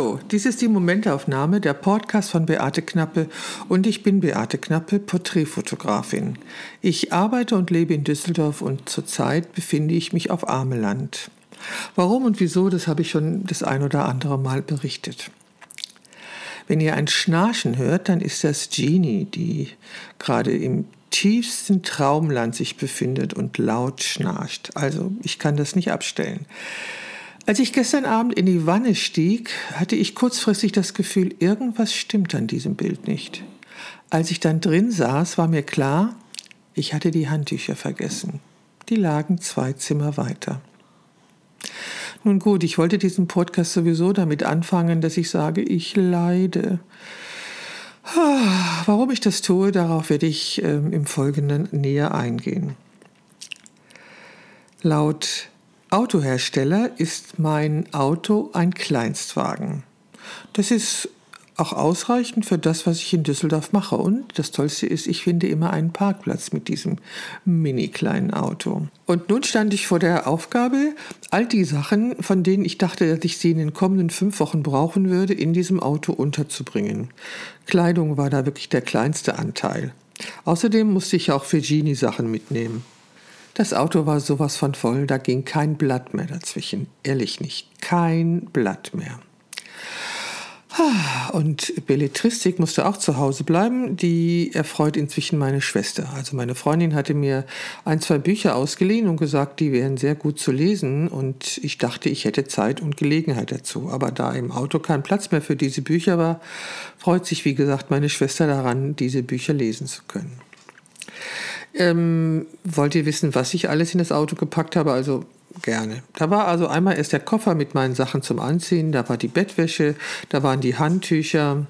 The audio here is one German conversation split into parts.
Hallo, dies ist die Momentaufnahme, der Podcast von Beate Knappe und ich bin Beate Knappe, Porträtfotografin. Ich arbeite und lebe in Düsseldorf und zurzeit befinde ich mich auf Ameland. Warum und wieso, das habe ich schon das ein oder andere Mal berichtet. Wenn ihr ein Schnarchen hört, dann ist das Genie, die gerade im tiefsten Traumland sich befindet und laut schnarcht. Also ich kann das nicht abstellen. Als ich gestern Abend in die Wanne stieg, hatte ich kurzfristig das Gefühl, irgendwas stimmt an diesem Bild nicht. Als ich dann drin saß, war mir klar, ich hatte die Handtücher vergessen. Die lagen zwei Zimmer weiter. Nun gut, ich wollte diesen Podcast sowieso damit anfangen, dass ich sage, ich leide. Ah, warum ich das tue, darauf werde ich ähm, im Folgenden näher eingehen. Laut Autohersteller ist mein Auto ein Kleinstwagen. Das ist auch ausreichend für das, was ich in Düsseldorf mache. Und das Tollste ist, ich finde immer einen Parkplatz mit diesem mini kleinen Auto. Und nun stand ich vor der Aufgabe, all die Sachen, von denen ich dachte, dass ich sie in den kommenden fünf Wochen brauchen würde, in diesem Auto unterzubringen. Kleidung war da wirklich der kleinste Anteil. Außerdem musste ich auch für Genie Sachen mitnehmen. Das Auto war sowas von voll, da ging kein Blatt mehr dazwischen. Ehrlich nicht, kein Blatt mehr. Und Belletristik musste auch zu Hause bleiben. Die erfreut inzwischen meine Schwester. Also meine Freundin hatte mir ein, zwei Bücher ausgeliehen und gesagt, die wären sehr gut zu lesen. Und ich dachte, ich hätte Zeit und Gelegenheit dazu. Aber da im Auto kein Platz mehr für diese Bücher war, freut sich, wie gesagt, meine Schwester daran, diese Bücher lesen zu können. Ähm, wollt ihr wissen, was ich alles in das Auto gepackt habe? Also gerne. Da war also einmal erst der Koffer mit meinen Sachen zum Anziehen, da war die Bettwäsche, da waren die Handtücher,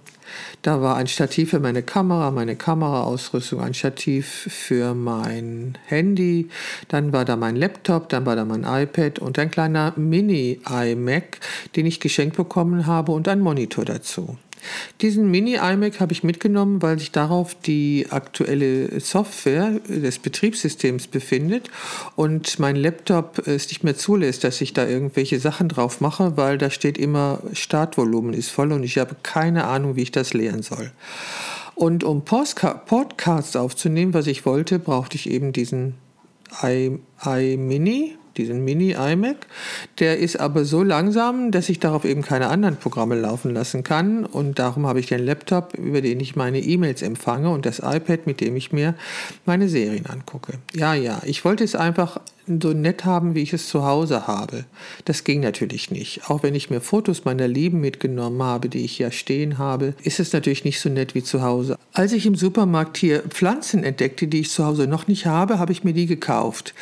da war ein Stativ für meine Kamera, meine Kameraausrüstung, ein Stativ für mein Handy, dann war da mein Laptop, dann war da mein iPad und ein kleiner Mini-iMac, den ich geschenkt bekommen habe und ein Monitor dazu. Diesen Mini-iMac habe ich mitgenommen, weil sich darauf die aktuelle Software des Betriebssystems befindet und mein Laptop es nicht mehr zulässt, dass ich da irgendwelche Sachen drauf mache, weil da steht immer Startvolumen ist voll und ich habe keine Ahnung, wie ich das leeren soll. Und um Podcasts aufzunehmen, was ich wollte, brauchte ich eben diesen iMini diesen Mini-iMac. Der ist aber so langsam, dass ich darauf eben keine anderen Programme laufen lassen kann. Und darum habe ich den Laptop, über den ich meine E-Mails empfange und das iPad, mit dem ich mir meine Serien angucke. Ja, ja, ich wollte es einfach so nett haben, wie ich es zu Hause habe. Das ging natürlich nicht. Auch wenn ich mir Fotos meiner Lieben mitgenommen habe, die ich ja stehen habe, ist es natürlich nicht so nett wie zu Hause. Als ich im Supermarkt hier Pflanzen entdeckte, die ich zu Hause noch nicht habe, habe ich mir die gekauft,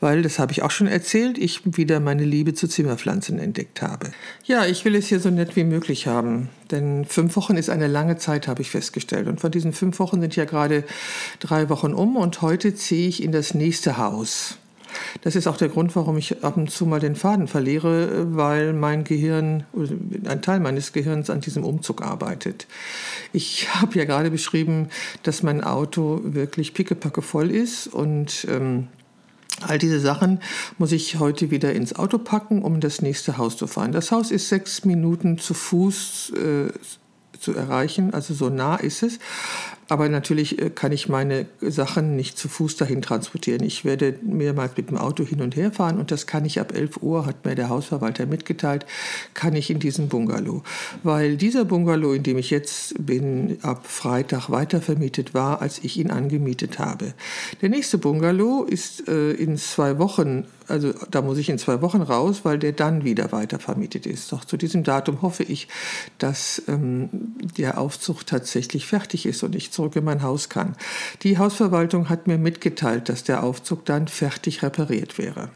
weil, das habe ich auch schon erzählt, ich wieder meine Liebe zu Zimmerpflanzen entdeckt habe. Ja, ich will es hier so nett wie möglich haben, denn fünf Wochen ist eine lange Zeit, habe ich festgestellt. Und von diesen fünf Wochen sind ja gerade drei Wochen um und heute ziehe ich in das nächste Haus. Das ist auch der Grund, warum ich ab und zu mal den Faden verliere, weil mein Gehirn, ein Teil meines Gehirns an diesem Umzug arbeitet. Ich habe ja gerade beschrieben, dass mein Auto wirklich pickepacke voll ist und ähm, All diese Sachen muss ich heute wieder ins Auto packen, um das nächste Haus zu fahren. Das Haus ist sechs Minuten zu Fuß äh, zu erreichen, also so nah ist es. Aber natürlich äh, kann ich meine Sachen nicht zu Fuß dahin transportieren. Ich werde mehrmals mit dem Auto hin und her fahren und das kann ich ab 11 Uhr, hat mir der Hausverwalter mitgeteilt, kann ich in diesem Bungalow. Weil dieser Bungalow, in dem ich jetzt bin, ab Freitag weitervermietet war, als ich ihn angemietet habe. Der nächste Bungalow ist äh, in zwei Wochen also da muss ich in zwei Wochen raus, weil der dann wieder weitervermietet ist. Doch zu diesem Datum hoffe ich, dass ähm, der Aufzug tatsächlich fertig ist und ich zurück in mein Haus kann. Die Hausverwaltung hat mir mitgeteilt, dass der Aufzug dann fertig repariert wäre.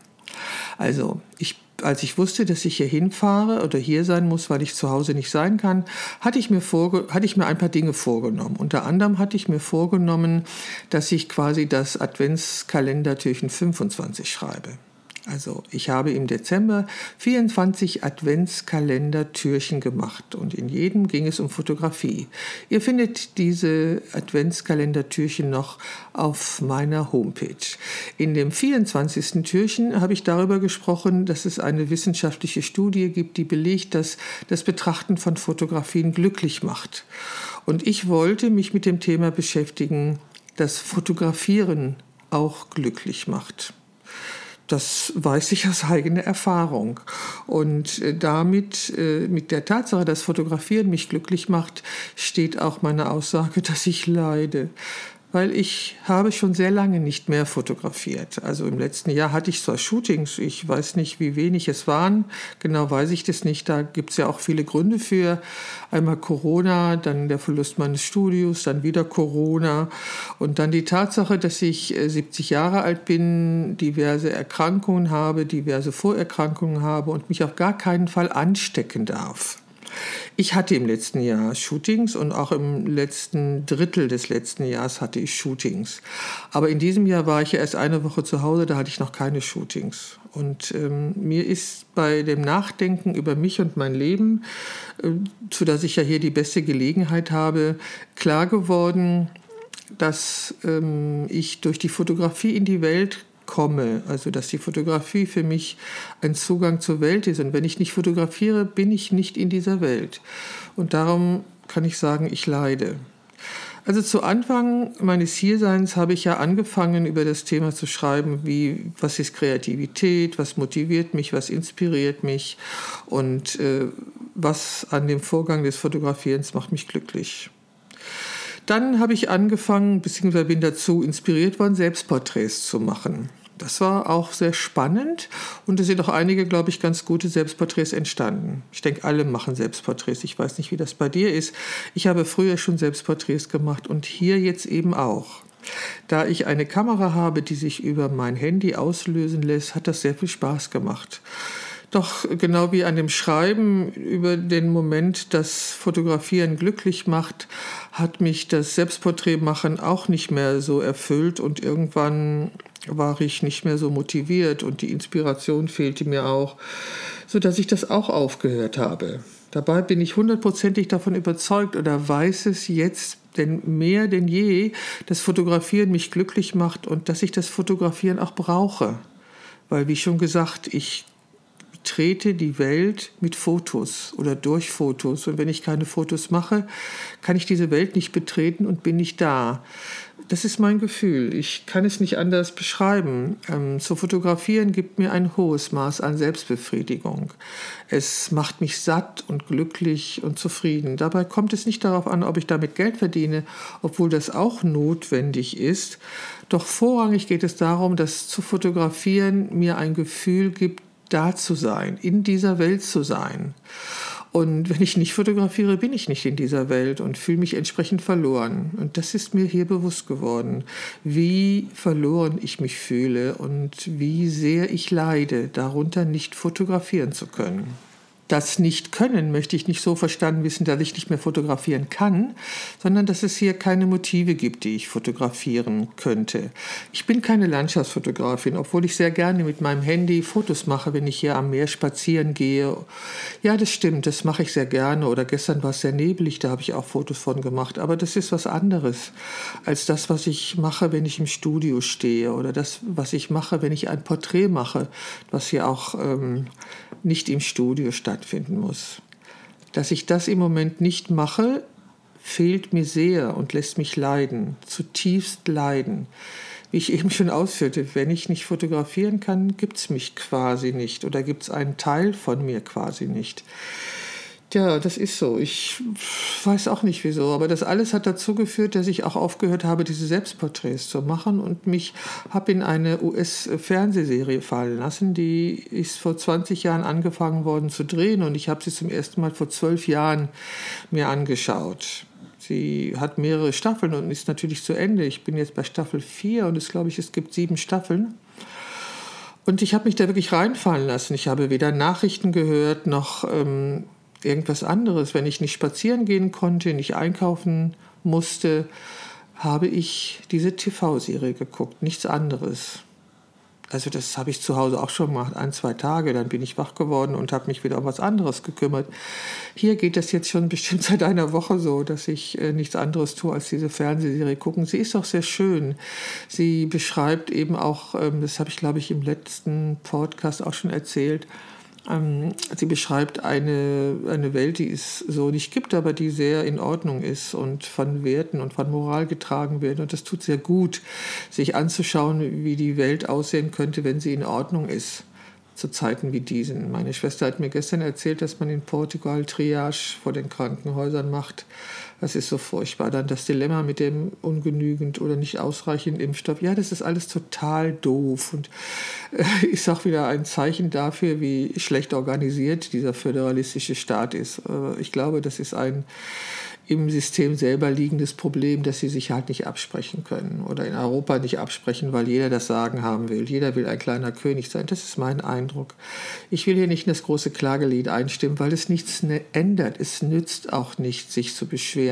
Also ich als ich wusste, dass ich hier hinfahre oder hier sein muss, weil ich zu Hause nicht sein kann, hatte ich mir, hatte ich mir ein paar Dinge vorgenommen. Unter anderem hatte ich mir vorgenommen, dass ich quasi das Adventskalendertürchen 25 schreibe. Also ich habe im Dezember 24 Adventskalender-Türchen gemacht und in jedem ging es um Fotografie. Ihr findet diese Adventskalender-Türchen noch auf meiner Homepage. In dem 24. Türchen habe ich darüber gesprochen, dass es eine wissenschaftliche Studie gibt, die belegt, dass das Betrachten von Fotografien glücklich macht. Und ich wollte mich mit dem Thema beschäftigen, dass Fotografieren auch glücklich macht. Das weiß ich aus eigener Erfahrung. Und äh, damit, äh, mit der Tatsache, dass Fotografieren mich glücklich macht, steht auch meine Aussage, dass ich leide weil ich habe schon sehr lange nicht mehr fotografiert. Also im letzten Jahr hatte ich zwar Shootings, ich weiß nicht, wie wenig es waren, genau weiß ich das nicht, da gibt es ja auch viele Gründe für. Einmal Corona, dann der Verlust meines Studios, dann wieder Corona und dann die Tatsache, dass ich 70 äh, Jahre alt bin, diverse Erkrankungen habe, diverse Vorerkrankungen habe und mich auf gar keinen Fall anstecken darf. Ich hatte im letzten Jahr Shootings und auch im letzten Drittel des letzten Jahres hatte ich Shootings. Aber in diesem Jahr war ich ja erst eine Woche zu Hause, da hatte ich noch keine Shootings. Und ähm, mir ist bei dem Nachdenken über mich und mein Leben, äh, zu das ich ja hier die beste Gelegenheit habe, klar geworden, dass ähm, ich durch die Fotografie in die Welt komme. Also dass die Fotografie für mich ein Zugang zur Welt ist. Und wenn ich nicht fotografiere, bin ich nicht in dieser Welt. Und darum kann ich sagen, ich leide. Also zu Anfang meines Hierseins habe ich ja angefangen, über das Thema zu schreiben, wie, was ist Kreativität, was motiviert mich, was inspiriert mich und äh, was an dem Vorgang des Fotografierens macht mich glücklich. Dann habe ich angefangen, beziehungsweise bin dazu inspiriert worden, Selbstporträts zu machen. Das war auch sehr spannend und es sind auch einige, glaube ich, ganz gute Selbstporträts entstanden. Ich denke, alle machen Selbstporträts. Ich weiß nicht, wie das bei dir ist. Ich habe früher schon Selbstporträts gemacht und hier jetzt eben auch. Da ich eine Kamera habe, die sich über mein Handy auslösen lässt, hat das sehr viel Spaß gemacht. Doch genau wie an dem Schreiben über den Moment, das Fotografieren glücklich macht, hat mich das Selbstporträtmachen auch nicht mehr so erfüllt und irgendwann war ich nicht mehr so motiviert und die Inspiration fehlte mir auch, sodass ich das auch aufgehört habe. Dabei bin ich hundertprozentig davon überzeugt oder weiß es jetzt denn mehr denn je, dass Fotografieren mich glücklich macht und dass ich das Fotografieren auch brauche. Weil, wie schon gesagt, ich trete die Welt mit Fotos oder durch Fotos. Und wenn ich keine Fotos mache, kann ich diese Welt nicht betreten und bin nicht da. Das ist mein Gefühl. Ich kann es nicht anders beschreiben. Ähm, zu fotografieren gibt mir ein hohes Maß an Selbstbefriedigung. Es macht mich satt und glücklich und zufrieden. Dabei kommt es nicht darauf an, ob ich damit Geld verdiene, obwohl das auch notwendig ist. Doch vorrangig geht es darum, dass zu fotografieren mir ein Gefühl gibt, da zu sein, in dieser Welt zu sein. Und wenn ich nicht fotografiere, bin ich nicht in dieser Welt und fühle mich entsprechend verloren. Und das ist mir hier bewusst geworden, wie verloren ich mich fühle und wie sehr ich leide, darunter nicht fotografieren zu können das nicht können möchte ich nicht so verstanden wissen, dass ich nicht mehr fotografieren kann, sondern dass es hier keine Motive gibt, die ich fotografieren könnte. Ich bin keine Landschaftsfotografin, obwohl ich sehr gerne mit meinem Handy Fotos mache, wenn ich hier am Meer spazieren gehe. Ja, das stimmt, das mache ich sehr gerne. Oder gestern war es sehr nebelig, da habe ich auch Fotos von gemacht. Aber das ist was anderes als das, was ich mache, wenn ich im Studio stehe oder das, was ich mache, wenn ich ein Porträt mache, was hier auch ähm, nicht im Studio stattfinden muss. Dass ich das im Moment nicht mache, fehlt mir sehr und lässt mich leiden, zutiefst leiden. Wie ich eben schon ausführte, wenn ich nicht fotografieren kann, gibt es mich quasi nicht oder gibt es einen Teil von mir quasi nicht. Ja, das ist so. Ich weiß auch nicht wieso, aber das alles hat dazu geführt, dass ich auch aufgehört habe, diese Selbstporträts zu machen und mich habe in eine US-Fernsehserie fallen lassen. Die ist vor 20 Jahren angefangen worden zu drehen und ich habe sie zum ersten Mal vor zwölf Jahren mir angeschaut. Sie hat mehrere Staffeln und ist natürlich zu Ende. Ich bin jetzt bei Staffel 4 und es glaube ich, es gibt sieben Staffeln. Und ich habe mich da wirklich reinfallen lassen. Ich habe weder Nachrichten gehört noch ähm, irgendwas anderes. Wenn ich nicht spazieren gehen konnte, nicht einkaufen musste, habe ich diese TV-Serie geguckt, nichts anderes. Also das habe ich zu Hause auch schon gemacht, ein, zwei Tage, dann bin ich wach geworden und habe mich wieder um was anderes gekümmert. Hier geht das jetzt schon bestimmt seit einer Woche so, dass ich äh, nichts anderes tue, als diese Fernsehserie gucken. Sie ist auch sehr schön. Sie beschreibt eben auch, ähm, das habe ich glaube ich im letzten Podcast auch schon erzählt, ähm, sie beschreibt eine, eine Welt, die es so nicht gibt, aber die sehr in Ordnung ist und von Werten und von Moral getragen wird. Und das tut sehr gut, sich anzuschauen, wie die Welt aussehen könnte, wenn sie in Ordnung ist zu Zeiten wie diesen. Meine Schwester hat mir gestern erzählt, dass man in Portugal Triage vor den Krankenhäusern macht. Das ist so furchtbar. Dann das Dilemma mit dem ungenügend oder nicht ausreichenden Impfstoff. Ja, das ist alles total doof und äh, ist auch wieder ein Zeichen dafür, wie schlecht organisiert dieser föderalistische Staat ist. Äh, ich glaube, das ist ein im System selber liegendes Problem, dass sie sich halt nicht absprechen können oder in Europa nicht absprechen, weil jeder das Sagen haben will. Jeder will ein kleiner König sein. Das ist mein Eindruck. Ich will hier nicht in das große Klagelied einstimmen, weil es nichts ne-, ändert. Es nützt auch nicht, sich zu beschweren,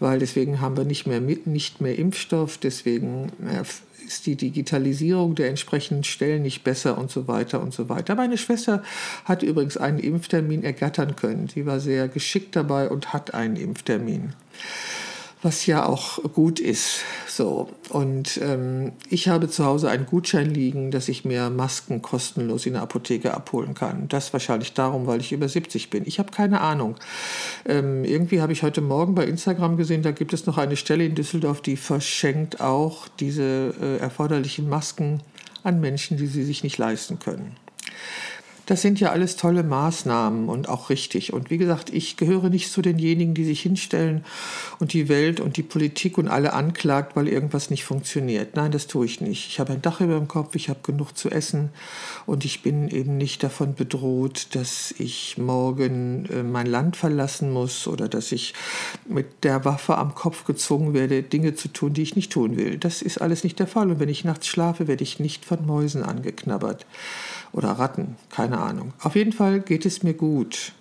weil deswegen haben wir nicht mehr, nicht mehr Impfstoff, deswegen äh, ist die Digitalisierung der entsprechenden Stellen nicht besser und so weiter und so weiter. Meine Schwester hat übrigens einen Impftermin ergattern können. Sie war sehr geschickt dabei und hat einen Impftermin was ja auch gut ist. So und ähm, ich habe zu Hause einen Gutschein liegen, dass ich mir Masken kostenlos in der Apotheke abholen kann. Das wahrscheinlich darum, weil ich über 70 bin. Ich habe keine Ahnung. Ähm, irgendwie habe ich heute Morgen bei Instagram gesehen, da gibt es noch eine Stelle in Düsseldorf, die verschenkt auch diese äh, erforderlichen Masken an Menschen, die sie sich nicht leisten können. Das sind ja alles tolle Maßnahmen und auch richtig. Und wie gesagt, ich gehöre nicht zu denjenigen, die sich hinstellen und die Welt und die Politik und alle anklagt, weil irgendwas nicht funktioniert. Nein, das tue ich nicht. Ich habe ein Dach über dem Kopf, ich habe genug zu essen und ich bin eben nicht davon bedroht, dass ich morgen äh, mein Land verlassen muss oder dass ich mit der Waffe am Kopf gezwungen werde, Dinge zu tun, die ich nicht tun will. Das ist alles nicht der Fall. Und wenn ich nachts schlafe, werde ich nicht von Mäusen angeknabbert oder Ratten, keine Ahnung. Auf jeden Fall geht es mir gut.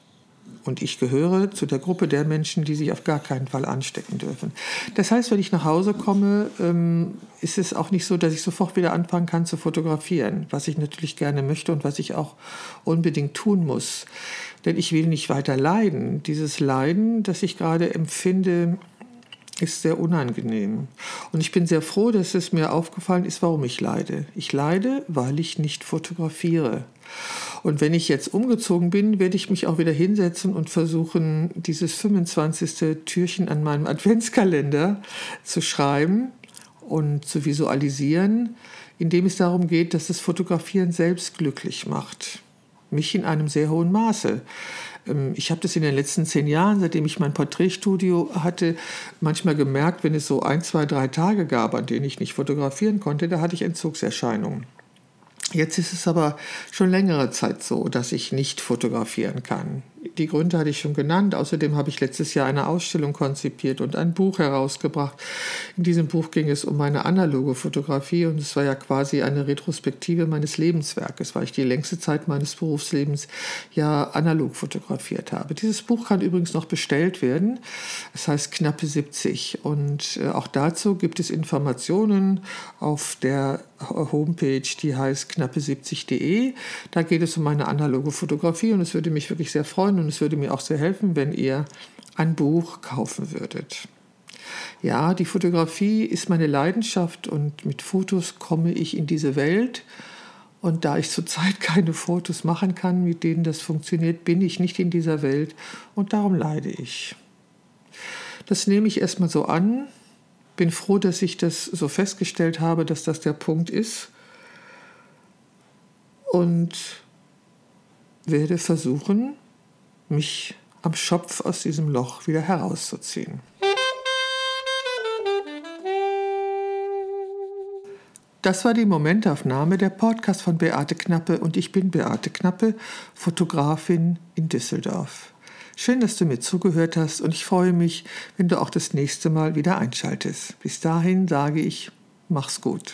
Und ich gehöre zu der Gruppe der Menschen, die sich auf gar keinen Fall anstecken dürfen. Das heißt, wenn ich nach Hause komme, ähm, ist es auch nicht so, dass ich sofort wieder anfangen kann zu fotografieren, was ich natürlich gerne möchte und was ich auch unbedingt tun muss. Denn ich will nicht weiter leiden. Dieses Leiden, das ich gerade empfinde, ist sehr unangenehm. Und ich bin sehr froh, dass es mir aufgefallen ist, warum ich leide. Ich leide, weil ich nicht fotografiere. Und wenn ich jetzt umgezogen bin, werde ich mich auch wieder hinsetzen und versuchen, dieses 25. Türchen an meinem Adventskalender zu schreiben und zu visualisieren, indem es darum geht, dass das Fotografieren selbst glücklich macht. Mich in einem sehr hohen Maße. Ähm, ich habe das in den letzten zehn Jahren, seitdem ich mein Porträtstudio hatte, manchmal gemerkt, wenn es so ein, zwei, drei Tage gab, an denen ich nicht fotografieren konnte, da hatte ich Entzugserscheinungen. Jetzt ist es aber schon längere Zeit so, dass ich nicht fotografieren kann die Gründe hatte ich schon genannt. Außerdem habe ich letztes Jahr eine Ausstellung konzipiert und ein Buch herausgebracht. In diesem Buch ging es um meine analoge Fotografie und es war ja quasi eine Retrospektive meines Lebenswerkes, weil ich die längste Zeit meines Berufslebens ja analog fotografiert habe. Dieses Buch kann übrigens noch bestellt werden. Es heißt Knappe 70 und äh, auch dazu gibt es Informationen auf der Homepage, die heißt knappe70.de. Da geht es um meine analoge Fotografie und es würde mich wirklich sehr freuen und es würde mir auch sehr helfen, wenn ihr ein Buch kaufen würdet. Ja, die Fotografie ist meine Leidenschaft und mit Fotos komme ich in diese Welt. Und da ich zurzeit keine Fotos machen kann, mit denen das funktioniert, bin ich nicht in dieser Welt und darum leide ich. Das nehme ich erstmal so an, bin froh, dass ich das so festgestellt habe, dass das der Punkt ist und werde versuchen, mich am Schopf aus diesem Loch wieder herauszuziehen. Das war die Momentaufnahme der Podcast von Beate Knappe und ich bin Beate Knappe, Fotografin in Düsseldorf. Schön, dass du mir zugehört hast und ich freue mich, wenn du auch das nächste Mal wieder einschaltest. Bis dahin sage ich, mach's gut.